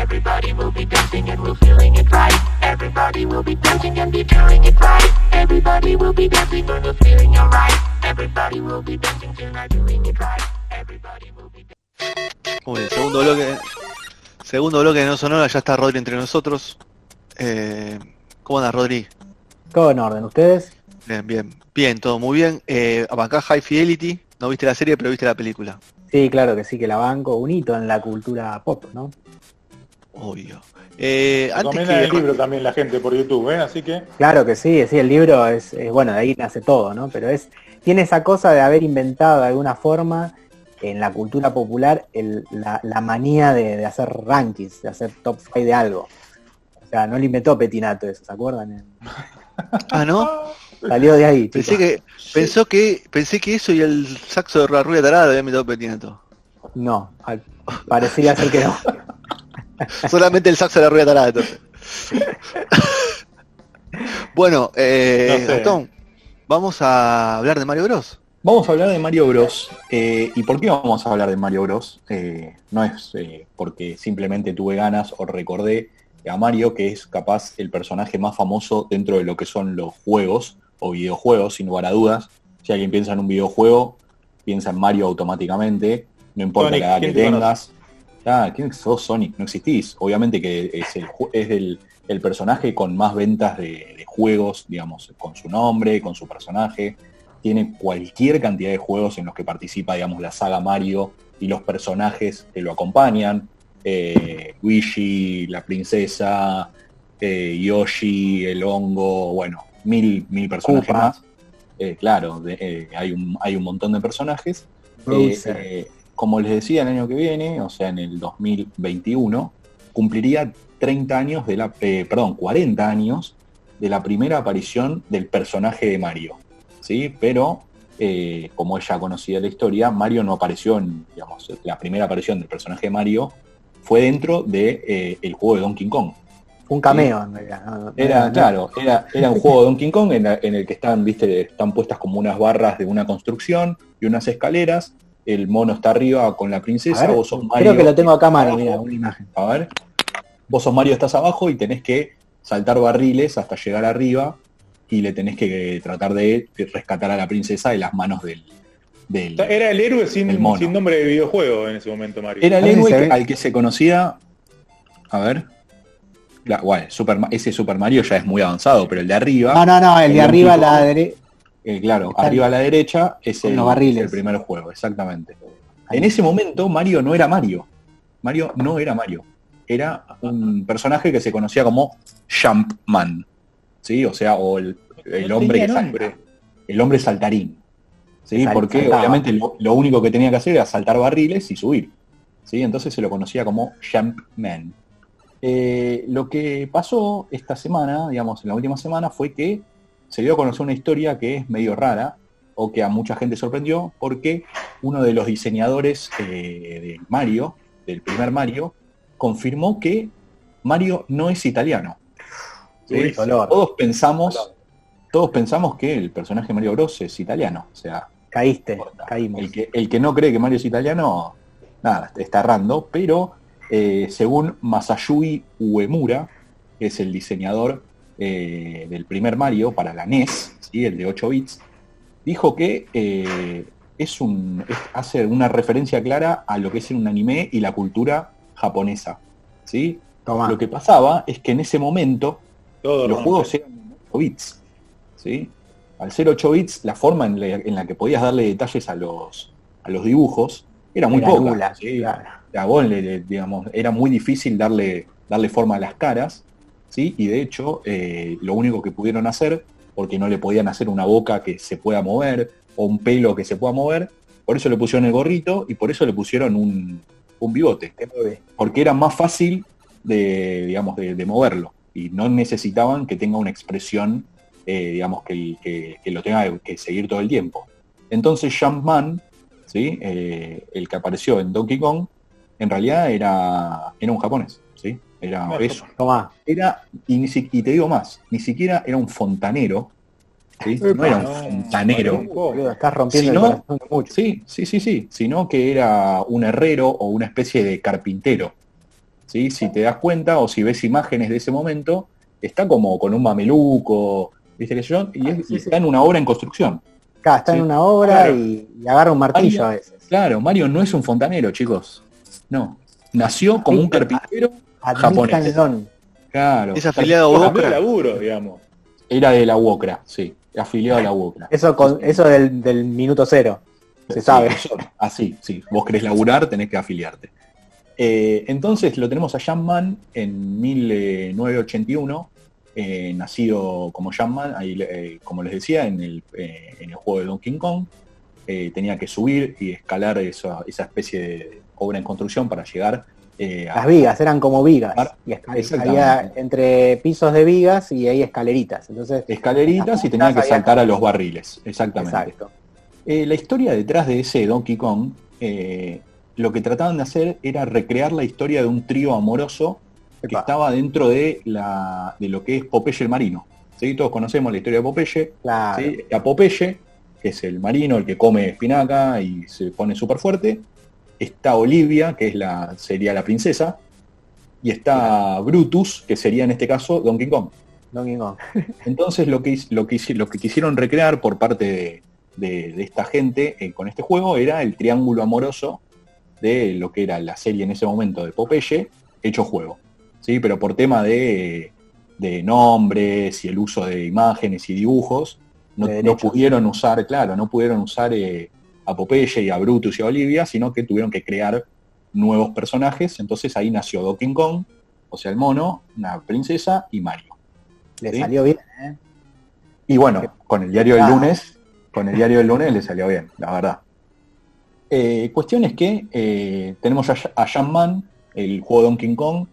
Everybody will be dancing and we're feeling it right. Everybody will be dancing and be feeling it right. Everybody will be dancing and we're feeling alright. Everybody will be dancing tonight, doing it right. Everybody will be Muy bien, segundo bloque. Segundo bloque de No Sonora, ya está Rodri entre nosotros. Eh, ¿Cómo andas, Rodri? Todo en orden, ¿ustedes? Bien, bien. Bien, todo muy bien. Eh, acá High Fidelity. No viste la serie, pero viste la película. Sí, claro que sí, que la banco. Un hito en la cultura pop, ¿no? Obvio. Eh, antes que... el libro también la gente por YouTube, ¿eh? Así que... Claro que sí, sí, el libro es, bueno, de ahí nace todo, ¿no? Pero es tiene esa cosa de haber inventado de alguna forma en la cultura popular la, manía de, hacer rankings, de hacer top 5 de algo. O sea, no lo inventó Petinato eso, ¿se acuerdan? ah, ¿no? Salió de ahí. Pensé que, pensó que, pensé que eso y el saxo de la rueda tarada había inventado Petinato. No, parecía ser que no. Solamente el saxo de la rueda tarada, entonces. bueno, eh, vamos a hablar de Mario Bros. Vamos a hablar de Mario Bros. Eh, ¿Y por qué vamos a hablar de Mario Bros? Eh, no es eh, porque simplemente tuve ganas o recordé a Mario, que es capaz el personaje más famoso dentro de lo que son los juegos o videojuegos, sin lugar a dudas. Si alguien piensa en un videojuego, piensa en Mario automáticamente, no importa la edad que tengas. Ah, ¿quién sos Sonic? No existís. Obviamente que es el, es el, personaje con más ventas de, juegos, digamos, con su nombre, con su personaje. Tiene cualquier cantidad de juegos en los que participa, digamos, la saga Mario y los personajes que lo acompañan. Eh, Luigi, la princesa, eh, Yoshi, el hongo, bueno, mil, mil personajes más. Eh, claro, hay, un, hay un montón de personajes como les decía, el año que viene, o sea, en el 2021, cumpliría 30 años de la, eh, perdón, 40 años de la primera aparición del personaje de Mario. ¿sí? Pero, eh, como ella conocía la historia, Mario no apareció en, digamos, la primera aparición del personaje de Mario fue dentro del de, eh, juego de Donkey Kong. Un cameo, Era, claro, era, era, un juego de Donkey Kong en, en, el que están, viste, están puestas como unas barras de una construcción y unas escaleras, el mono está arriba con la princesa, vos sos Mario. Creo que lo tengo acá mano, mira, una imagen. A ver. Vos sos Mario, estás abajo y tenés que saltar barriles hasta llegar arriba y le tenés que tratar de rescatar a la princesa de las manos del. Era el héroe sin, sin, nombre de videojuego en ese momento, Mario. Era el héroe al que se conocía. A ver. Super, ese Super Mario ya es muy avanzado, pero el de arriba. No, no, no, el de arriba a la derecha eh, claro, arriba a la derecha es el, el, primer juego, exactamente. En ese momento Mario no era Mario. Mario no era Mario. Era un personaje que se conocía como Jumpman. ¿Sí? O sea, o el, hombre que el hombre saltarín. ¿Sí? Porque obviamente lo, único que tenía que hacer era saltar barriles y subir. ¿Sí? Entonces se lo conocía como Jumpman. Eh, lo que pasó esta semana, digamos, en la última semana, fue que se dio a conocer una historia que es medio rara o que a mucha gente sorprendió porque uno de los diseñadores eh, de Mario, del primer Mario, confirmó que Mario no es italiano. Todos pensamos, todos pensamos que el personaje Mario Bros es italiano. O sea, caíste, caímos. El que, el que no cree que Mario es italiano, nada, está errando, pero eh, según Masayui Uemura, que es el diseñador eh, del primer Mario para la NES, ¿sí? el de 8 bits, dijo que eh, es un, hace una referencia clara a lo que es un anime y la cultura japonesa. ¿sí? Lo que pasaba es que en ese momento los juegos eran 8 bits. ¿sí? Al ser 8 bits, la forma en la, que podías darle detalles a los, a los dibujos era muy poca. digamos, era muy difícil darle, darle forma a las caras ¿sí? Y de hecho, eh, lo único que pudieron hacer, porque no le podían hacer una boca que se pueda mover o un pelo que se pueda mover, por eso le pusieron el gorrito y por eso le pusieron un, un bigote. Porque era más fácil de, digamos, de, moverlo y no necesitaban que tenga una expresión eh, digamos, que, lo tenga que seguir todo el tiempo. Entonces Jumpman, ¿sí? Eh, el que apareció en Donkey Kong, en realidad era, era un japonés. ¿sí? Era eso. Era, y, y, te digo más, ni siquiera era un fontanero. ¿sí? No era un fontanero. Estás rompiendo mucho. Sí, sí, sí, sí. Sino que era un herrero o una especie de carpintero. ¿sí? Si te das cuenta o si ves imágenes de ese momento, está como con un mameluco, ¿viste yo? Y, está en una obra en construcción. Claro, está en una obra y, agarra un martillo a veces. Claro, Mario no es un fontanero, chicos. No. Nació como un carpintero japonés. Claro. Es afiliado a Wokra. laburo, digamos. Era de la Wokra, sí. Afiliado a la Wokra. Eso, con, eso del, minuto cero. Se sabe. así, sí. Vos querés laburar, tenés que afiliarte. Eh, entonces lo tenemos a Jamman en 1981, eh, nacido como Jamman, ahí, eh, como les decía, en el, en el, juego de Donkey Kong. tenía que subir y escalar esa, esa especie de obra en construcción para llegar eh, Las vigas, eran como vigas. Y había entre pisos de vigas y hay escaleritas. Entonces, escaleritas y tenía que saltar a los barriles. Exactamente. Eh, la historia detrás de ese Donkey Kong, eh, lo que trataban de hacer era recrear la historia de un trío amoroso que estaba dentro de, la, de lo que es Popeye el marino. ¿sí? Todos conocemos la historia de Popeye. A Popeye, que es el marino, el que come espinaca y se pone súper fuerte, está Olivia, que es la, sería la princesa, y está Brutus, que sería en este caso Donkey Kong. Donkey Kong. Entonces lo que, lo, que, lo que quisieron recrear por parte de, esta gente eh, con este juego era el triángulo amoroso de lo que era la serie en ese momento de Popeye, hecho juego. ¿sí? Pero por tema de, nombres y el uso de imágenes y dibujos, no, pudieron usar, claro, no pudieron usar eh, a Popeye y a Brutus y a Olivia, sino que tuvieron que crear nuevos personajes. Entonces ahí nació Donkey Kong, o sea, el mono, una princesa y Mario. Le salió bien, ¿eh? Y bueno, con el diario del lunes, con el diario del lunes le salió bien, la verdad. Eh, cuestión es que eh, tenemos a, a Man, el juego Donkey Kong,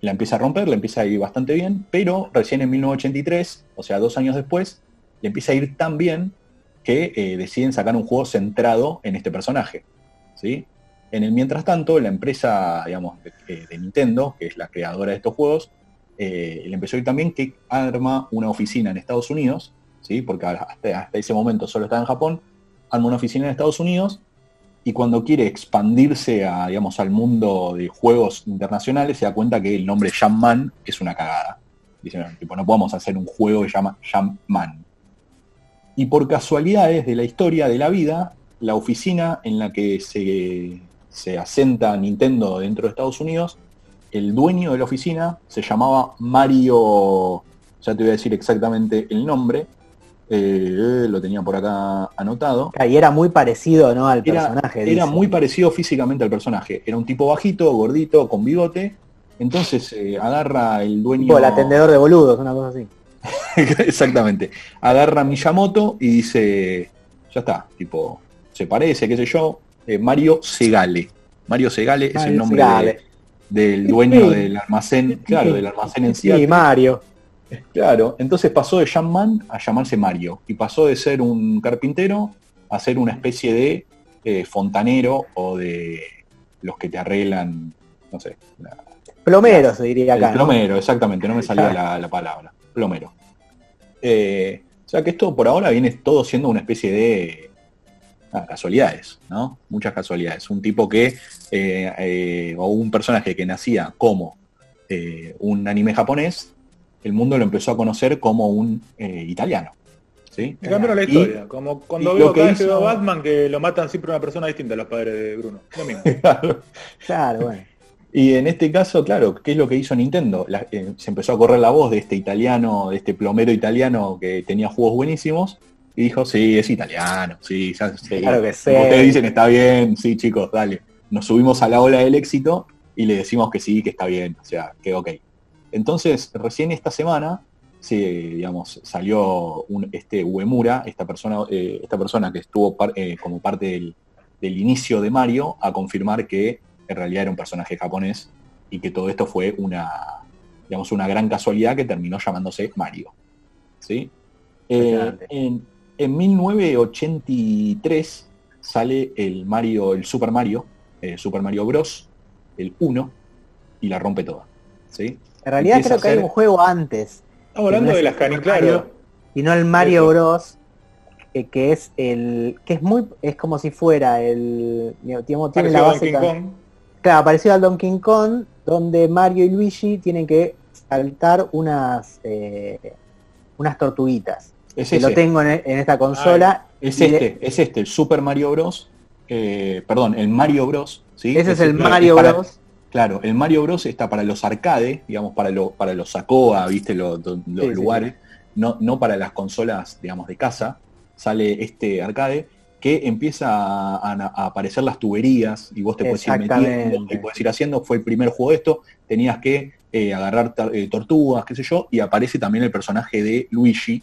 la empieza a romper, le empieza a ir bastante bien, pero recién en 1983, o sea, dos años después, le empieza a ir tan bien que eh, deciden sacar un juego centrado en este personaje. ¿sí? En el mientras tanto, la empresa digamos, de, Nintendo, que es la creadora de estos juegos, eh, le empezó a ir también que arma una oficina en Estados Unidos, ¿sí? porque hasta, ese momento solo estaba en Japón, arma una oficina en Estados Unidos y cuando quiere expandirse a, digamos, al mundo de juegos internacionales se da cuenta que el nombre Jamman es una cagada. Dicen, tipo, no podemos hacer un juego que se llama Jamman. Y por casualidades de la historia de la vida, la oficina en la que se, se asenta Nintendo dentro de Estados Unidos, el dueño de la oficina se llamaba Mario, ya te voy a decir exactamente el nombre, eh, lo tenía por acá anotado. Y era muy parecido ¿no? al personaje. Era muy parecido físicamente al personaje. Era un tipo bajito, gordito, con bigote. Entonces eh, agarra el dueño... el atendedor de boludos, una cosa así. Exactamente. Agarra a Miyamoto y dice, ya está, tipo, se parece, qué sé yo, eh, Mario Segale. Mario Segale es el nombre del dueño del almacén, claro, del almacén en sí. Mario. Claro, entonces pasó de Man a llamarse Mario y pasó de ser un carpintero a ser una especie de eh, fontanero o de los que te arreglan, no sé. plomero se diría acá. plomero, exactamente, no me salía la palabra plomero. Eh, o sea que esto por ahora viene todo siendo una especie de ah, casualidades, ¿no? Muchas casualidades. Un tipo que, eh, eh, o un personaje que nacía como un anime japonés, el mundo lo empezó a conocer como un italiano. ¿sí? Me cambiaron la historia, como cuando veo que hizo... Batman que lo matan siempre una persona distinta a los padres de Bruno. claro, bueno. Y en este caso, claro, ¿qué es lo que hizo Nintendo? Eh, se empezó a correr la voz de este italiano, de este plomero italiano que tenía juegos buenísimos, y dijo, sí, es italiano, sí, ya Claro que sí. Ustedes dicen, está bien, sí, chicos, dale. Nos subimos a la ola del éxito y le decimos que sí, que está bien, o sea, que ok. Entonces, recién esta semana, sí, digamos, salió un, este Uemura, esta persona, eh, esta persona que estuvo eh, como parte del, del inicio de Mario, a confirmar que en realidad era un personaje japonés y que todo esto fue una, digamos, una gran casualidad que terminó llamándose Mario. ¿sí? Eh, en, en 1983 sale el Mario, el Super Mario, eh, Super Mario Bros. el 1, y la rompe toda. ¿sí? En realidad creo que hay un juego antes. Estamos hablando de las caniclares. Y no el Mario Bros. que es el. que es muy. es como si fuera el. tiene la base. Claro, parecido al Donkey Kong, donde Mario y Luigi tienen que saltar unas eh, unas tortuguitas. Es que lo tengo en, esta consola. es este, es este, el Super Mario Bros. Eh, perdón, el Mario Bros. ¿sí? Ese es, el Mario Bros. Claro, el Mario Bros está para los arcades, digamos, para, lo, para los Sacoa, viste, los, lugares, No, no para las consolas, digamos, de casa. Sale este arcade que empieza a, aparecer las tuberías y vos te puedes ir metiendo y puedes ir haciendo. Fue el primer juego de esto. Tenías que eh, agarrar eh, tortugas, qué sé yo, y aparece también el personaje de Luigi,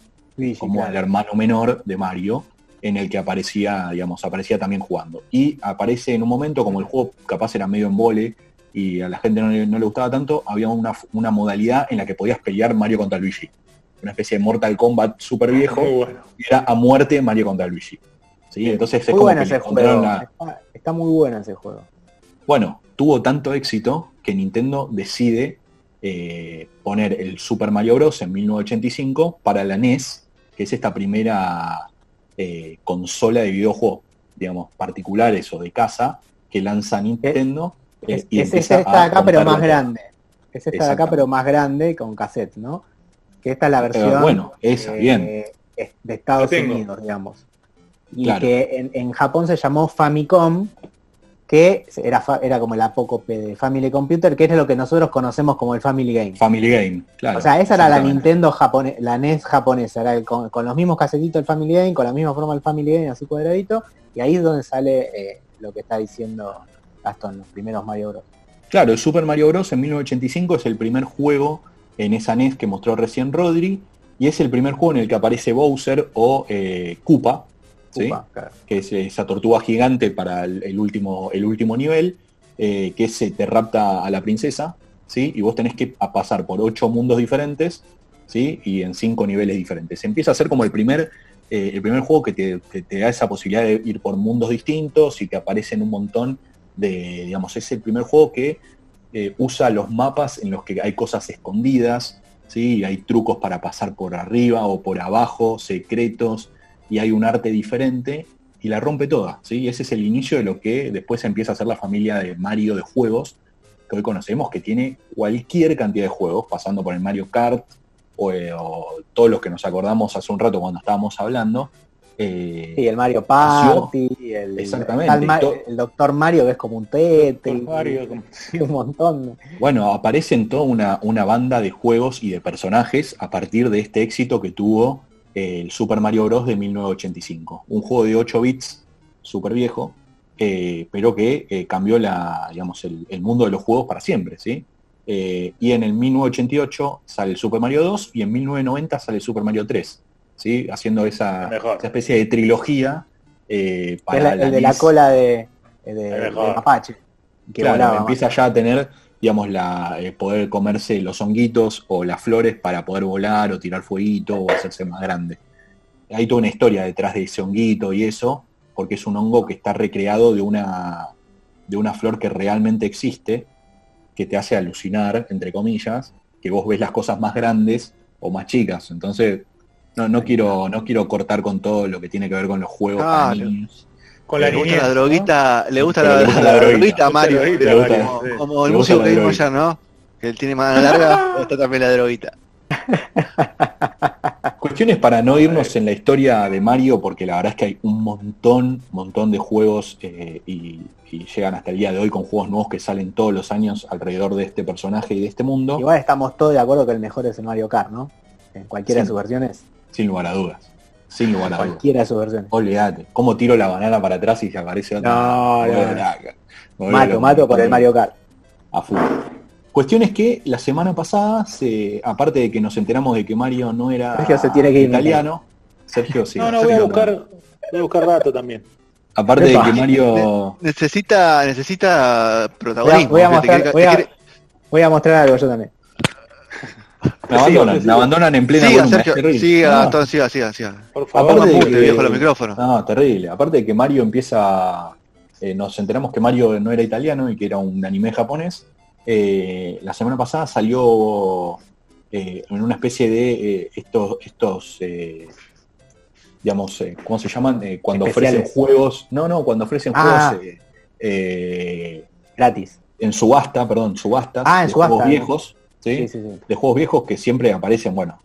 como el hermano menor de Mario, en el que aparecía, digamos, aparecía también jugando. Y aparece en un momento, como el juego capaz era medio en vole y a la gente no le, gustaba tanto, había una, modalidad en la que podías pelear Mario contra Luigi. Una especie de Mortal Kombat súper viejo. Y era a muerte Mario contra Luigi. ¿Sí? Entonces es como ese juego. está muy bueno ese juego. Bueno, tuvo tanto éxito que Nintendo decide eh, poner el Super Mario Bros. en 1985 para la NES, que es esta primera eh, consola de videojuegos, digamos, particulares o de casa, que lanza Nintendo. Es, eh, esta de acá, pero más grande. Es esta de acá, pero más grande con cassette, ¿no? Que esta es la versión bueno, esa, bien. de Estados Unidos, digamos. Y que en Japón se llamó Famicom, que era, era como el apócope de Family Computer, que es lo que nosotros conocemos como el Family Game. Family Game, claro. O sea, esa era la Nintendo japonesa, la NES japonesa, era con, los mismos casetitos del Family Game, con la misma forma del Family Game, así cuadradito, y ahí es donde sale eh, lo que está diciendo Gastón, los primeros Mario Bros. Claro, el Super Mario Bros. en 1985 es el primer juego en esa NES que mostró recién Rodri, y es el primer juego en el que aparece Bowser o eh, Koopa, que es esa tortuga gigante para el, último, el último nivel, eh, que se te rapta a la princesa, ¿sí? y vos tenés que pasar por ocho mundos diferentes ¿sí? y en cinco niveles diferentes. Empieza a ser como el primer, eh, el primer juego que te, da esa posibilidad de ir por mundos distintos y te aparecen un montón de, digamos, es el primer juego que eh, usa los mapas en los que hay cosas escondidas, ¿sí? hay trucos para pasar por arriba o por abajo, secretos, y hay un arte diferente y la rompe toda. ¿sí? Ese es el inicio de lo que después empieza a ser la familia de Mario de juegos, que hoy conocemos, que tiene cualquier cantidad de juegos, pasando por el Mario Kart o, eh, todos los que nos acordamos hace un rato cuando estábamos hablando. Eh, y el Mario Party, el, exactamente, el, Doctor Mario que es como un tete, un montón. Bueno, aparecen toda una, una banda de juegos y de personajes a partir de este éxito que tuvo el Super Mario Bros. de 1985. Un juego de 8 bits, súper viejo, eh, pero que eh, cambió la, digamos, el, mundo de los juegos para siempre, ¿sí? Eh, y en el 1988 sale el Super Mario 2 y en 1990 sale el Super Mario 3, ¿sí? Haciendo esa, especie de trilogía para el de la cola de, de, Apache. Que claro, empieza ya a tener digamos, la, eh, poder comerse los honguitos o las flores para poder volar o tirar fueguito o hacerse más grande. Hay toda una historia detrás de ese honguito y eso, porque es un hongo que está recreado de una, de una flor que realmente existe, que te hace alucinar, entre comillas, que vos ves las cosas más grandes o más chicas. Entonces, no, no, quiero, no quiero cortar con todo lo que tiene que ver con los juegos para niños. Con la le gusta la droguita, le gusta, la, droguita, a Mario. como, el músico que vimos ya, ¿no? Que él tiene mano larga, está también la droguita. Cuestiones para no irnos en la historia de Mario, porque la verdad es que hay un montón, montón de juegos eh, y, llegan hasta el día de hoy con juegos nuevos que salen todos los años alrededor de este personaje y de este mundo. Igual estamos todos de acuerdo que el mejor es el Mario Kart, ¿no? En cualquiera de sus versiones. Sin lugar a dudas. Sin a Cualquiera de sus versiones. Olvídate. ¿Cómo tiro la banana para atrás y se aparece otra? No, no. Mato, mato por el Mario Kart. A full. Cuestión es que la semana pasada, se, aparte de que nos enteramos de que Mario no era Sergio se tiene que ir italiano, Sergio sí. No, no, voy a buscar, voy a buscar dato también. Aparte de que Mario necesita necesita protagonismo. Voy a, mostrar, voy, a, voy a mostrar algo yo también. La abandonan, la abandonan en plena siga, Sergio, siga, no. siga, siga, siga. Por favor, Aparte de viejo los micrófonos. No, terrible. Aparte de que Mario empieza... Eh, nos enteramos que Mario no era italiano y que era un anime japonés. Eh, la semana pasada salió eh, en una especie de eh, estos, estos digamos, ¿cómo se llaman? cuando ofrecen juegos. No, no, cuando ofrecen ah. juegos gratis. En subasta, perdón, subasta ah, en de subasta, juegos viejos. ¿Sí? Sí, de juegos viejos que siempre aparecen, bueno,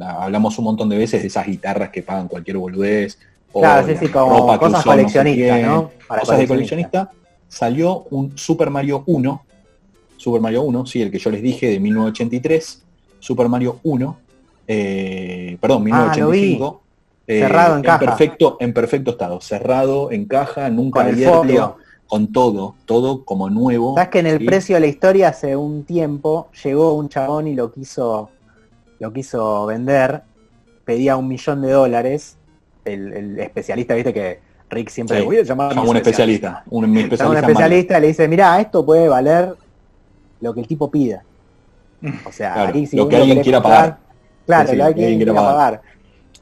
hablamos un montón de veces de esas guitarras que pagan cualquier boludez. Claro, sí, sí, como cosas coleccionistas, ¿no? Para cosas de coleccionista. Salió un Super Mario 1 Super Mario 1, sí, el que yo les dije de 1983, Super Mario 1, eh, perdón, 1985. Ah, eh, cerrado en, caja. Perfecto, en perfecto estado, cerrado en caja, nunca abierto, con todo, todo como nuevo. Sabes que en el precio de la historia hace un tiempo llegó un chabón y lo quiso, lo quiso vender, pedía un millón de dólares, el, especialista, viste que Rick siempre voy a llamar a un especialista. Un especialista, un especialista le dice, mira, esto puede valer lo que el tipo pida. O sea, lo que alguien quiera pagar. Claro, lo que alguien quiera pagar.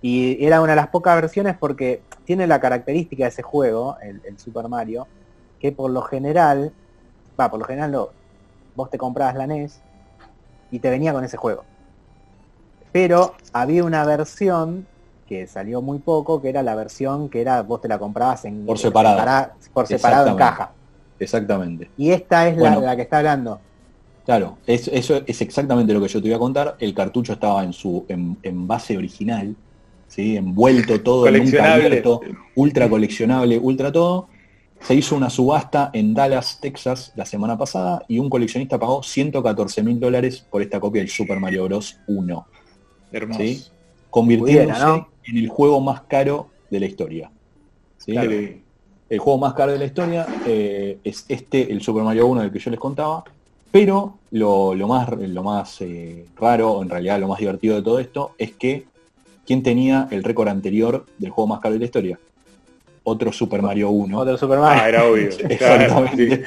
Y era una de las pocas versiones porque tiene la característica de ese juego, el, Super Mario, que por lo general, va, por lo general no, vos te comprabas la NES y te venía con ese juego. Pero había una versión que salió muy poco, que era la versión que era, vos te la comprabas en por separado, por separado en caja. Exactamente. Y esta es la que está hablando. Claro, eso es exactamente lo que yo te voy a contar. El cartucho estaba en su en, base original, ¿sí? envuelto todo, nunca abierto, ultra coleccionable, ultra todo. Se hizo una subasta en Dallas, Texas, la semana pasada y un coleccionista pagó 114 mil dólares por esta copia del Super Mario Bros. 1. Hermoso. ¿sí? Convirtiéndose en el juego más caro de la historia. El juego más caro de la historia eh, es este, el Super Mario 1 del que yo les contaba, pero lo, más, lo más eh, raro, o en realidad lo más divertido de todo esto, es que ¿quién tenía el récord anterior del juego más caro de la historia? Otro Super Mario 1. Otro Super Mario. Ah, era obvio. Exactamente.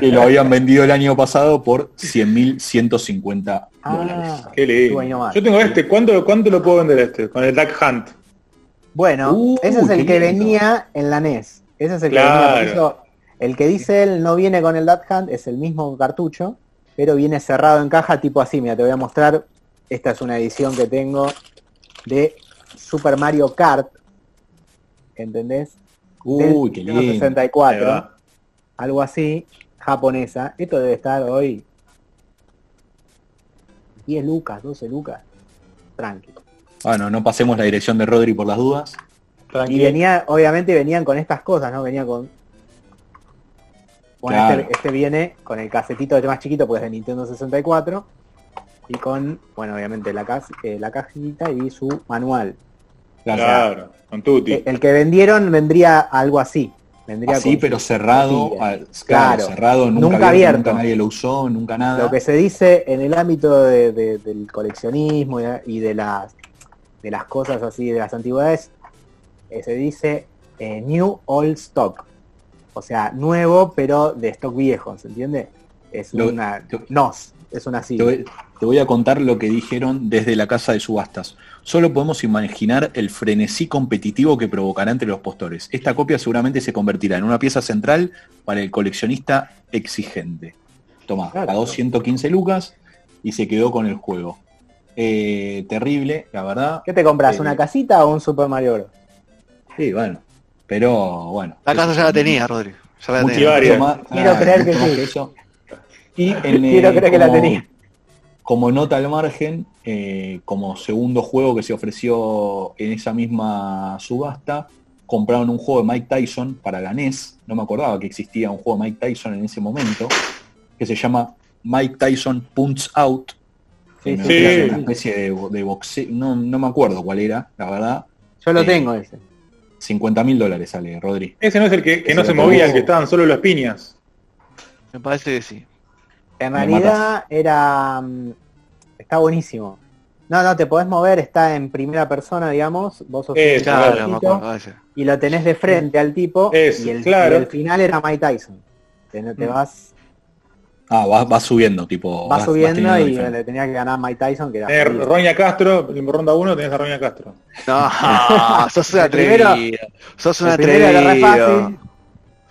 que lo habían vendido el año pasado por 100.150 ah, dólares. Qué lindo. Yo tengo este. ¿Cuánto, ¿Cuánto lo puedo vender este? Con el Duck Hunt. Bueno, uh, ese es el que venía en la NES. Ese es el que venía. El que dice él no viene con el Dad Hand, es el mismo cartucho, pero viene cerrado en caja tipo así. Mira, te voy a mostrar. Esta es una edición que tengo de Super Mario Kart. ¿Entendés? Uy, qué lindo. 64. Algo así, japonesa. Esto debe estar hoy 10 lucas, 12 lucas. Tranquilo. Bueno, no pasemos la dirección de Rodri por las dudas. Y venía, obviamente venían con estas cosas, ¿no? Venía con bueno, este, este, viene con el casetito más chiquito, pues de Nintendo 64. Y con, bueno, obviamente la, eh, la cajita y su manual. Claro, con Tutti. Eh, el, que vendieron vendría algo así. Vendría así, pero cerrado, claro, cerrado, nunca, abierto, nunca nadie lo usó, nunca nada. Lo que se dice en el ámbito del coleccionismo y de las, de las cosas así, de las antigüedades, eh, se dice New Old Stock. O sea, nuevo, pero de stock viejo, ¿se entiende? Es una nos, es una sigla. Te voy, a contar lo que dijeron desde la casa de subastas. Solo podemos imaginar el frenesí competitivo que provocará entre los postores. Esta copia seguramente se convertirá en una pieza central para el coleccionista exigente. Toma, a 215 lucas y se quedó con el juego. Eh, terrible, la verdad. ¿Qué te compras? ¿Una eh, casita o un Super Mario Bros? Sí, bueno. Pero bueno. La casa ya la tenía, Rodrigo. Ya la tenía. Quiero creer que sí. Y en, Quiero creer que la tenía. Como nota al margen, eh, como segundo juego que se ofreció en esa misma subasta, compraron un juego de Mike Tyson para la NES. No me acordaba que existía un juego de Mike Tyson en ese momento, que se llama Mike Tyson Punch Out. Sí, Una especie de, boxeo, no, no me acuerdo cuál era, la verdad. Yo lo eh, tengo ese. 50 mil dólares sale, Rodri. Ese no es el que, no se movía, el que estaban solo las piñas. Me parece que sí. En realidad era... Mm, está buenísimo. No, no, te podés mover, está en primera persona, digamos, vos sos y lo tenés de frente al tipo y, el, final era Mike Tyson. Te, mm. vas Ah, va, subiendo, tipo. Va subiendo y le tenía que ganar Mike Tyson, que era. Eh, Roña Castro, en ronda 1 tenías a Roña Castro. No, sos una atrevido. Sos una atrevido.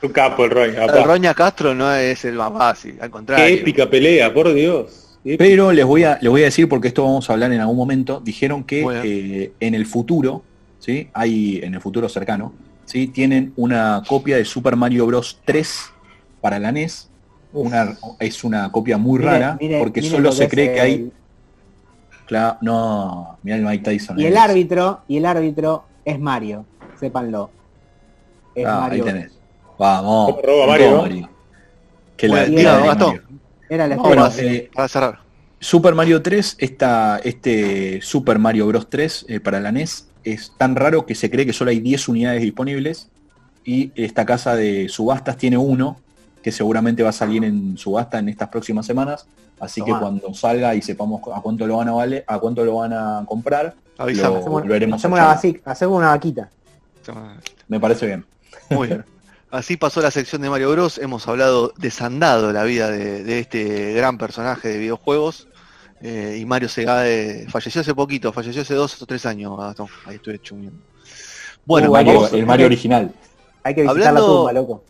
Un capo el Roña. El Roña Castro no es el más fácil, al contrario. Qué épica pelea, por Dios. Pero les voy a les voy a decir porque esto vamos a hablar en algún momento. Dijeron que eh, en el futuro, ¿sí? Hay en el futuro cercano, ¿sí? Tienen una copia de Super Mario Bros 3 para la NES una, es una copia muy rara porque solo se cree que hay. Claro, no, mira el Mike Tyson. Y el árbitro, y el árbitro es Mario, sépanlo. Es ah, Mario. ahí tenés. Vamos. Mario? Que la, Era la bueno, eh, para cerrar. Super Mario 3, esta, este Super Mario Bros 3 eh, para la NES es tan raro que se cree que solo hay 10 unidades disponibles y esta casa de subastas tiene uno que seguramente va a salir en subasta en estas próximas semanas. Así que cuando salga y sepamos a cuánto lo van a vale, a cuánto lo van a comprar, lo, hacemos, hacemos, una, vaquita. Me parece bien. Muy bien. Así pasó la sección de Mario Bros. Hemos hablado desandado la vida de, este gran personaje de videojuegos. Eh, y Mario Segade falleció hace poquito, falleció hace dos o tres años, Ahí estoy hecho Bueno, uh, el Mario original. Hay que visitar la tumba, loco.